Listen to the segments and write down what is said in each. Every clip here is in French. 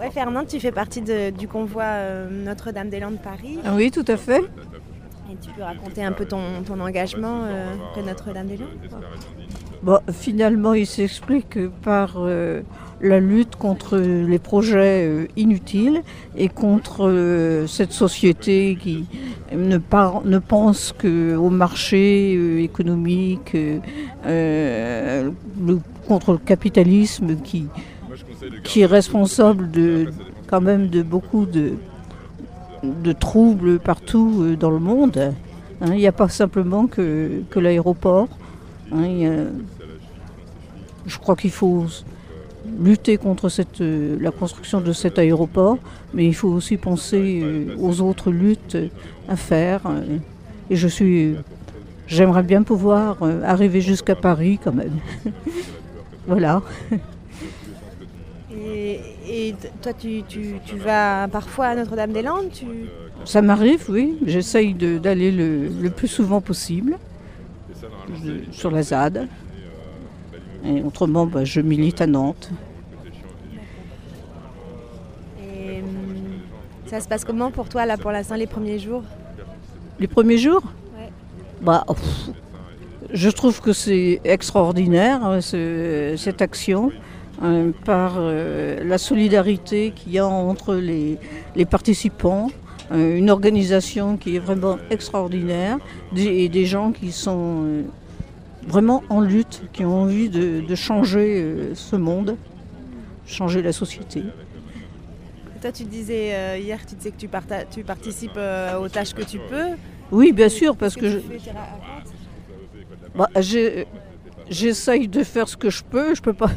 Ouais, Fernand, tu fais partie de- du convoi euh, Notre-Dame-des-Landes Paris. Ah Oui, tout à fait. Et tu peux raconter un peu ton, ton engagement euh, Notre-Dame-des-Landes Bon, finalement, il s'explique par euh, la lutte contre les projets euh, inutiles et contre euh, cette société qui ne, par- ne pense qu'au marché euh, économique, euh, euh, le- contre le capitalisme qui, qui est responsable de, quand même de beaucoup de, de troubles partout euh, dans le monde. Hein, Il n'y a pas simplement que, l'aéroport. Hein, je crois qu'il faut lutter contre euh, la construction de cet aéroport, mais il faut aussi penser euh, aux autres luttes à faire. et je suis, j'aimerais bien pouvoir arriver jusqu'à Paris quand même. voilà. Et, toi, tu, tu- tu vas parfois à Notre-Dame-des-Landes tu... Ça m'arrive, oui. J'essaye d'aller le, le plus souvent possible je- sur la ZAD. Et autrement, bah, je milite à Nantes. Et hum, ça se passe comment pour toi, là, pour l'instant, les premiers jours? Les premiers jours? Ouais. bah, pff, Je trouve que c'est extraordinaire, hein, ce- cette action, hein, par euh, la solidarité qu'il y a entre les, les participants. euh, une organisation qui est vraiment extraordinaire, des, et des gens qui sont euh, vraiment en lutte, qui ont envie de, de changer euh, ce monde, changer la société. Toi, tu disais hier, tu disais que tu, participes aux tâches que tu peux. Oui, bien sûr, parce que je, Bah, J'essaye de faire ce que je peux. Je peux pas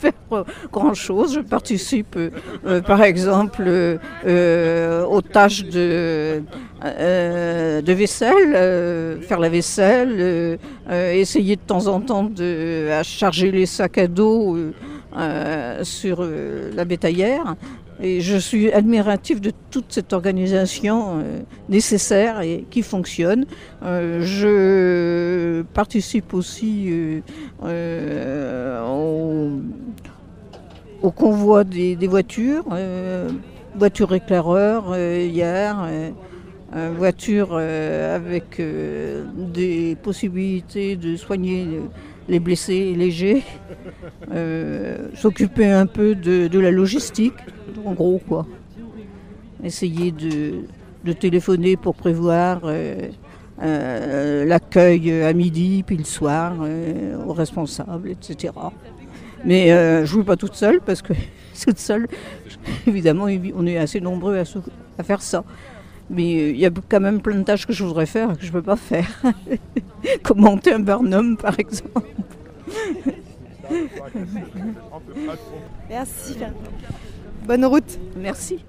faire grand chose. Je participe, euh, euh, par exemple, euh, euh, aux tâches de, euh, de vaisselle, euh, faire la vaisselle, euh, euh, essayer de temps en temps de charger les sacs à dos euh, euh, sur euh, la bétaillère. Et je suis admirative de toute cette organisation euh, nécessaire et qui fonctionne. Euh, je participe aussi euh, euh, au convoi des, des voitures, euh, voiture euh, hier, euh, euh, voiture avec des possibilités de soigner les blessés légers, s'occuper un peu de, la logistique, en gros quoi. Essayer de, téléphoner pour prévoir l'accueil à midi, puis le soir, aux responsables, etc. Mais euh, je ne joue pas toute seule parce que toute seule, évidemment, on est assez nombreux à, faire ça. Mais euh, il y a quand même plein de tâches que je voudrais faire et que je ne peux pas faire. Comme monter un Burnham, par exemple. Merci. Bonne route. Merci.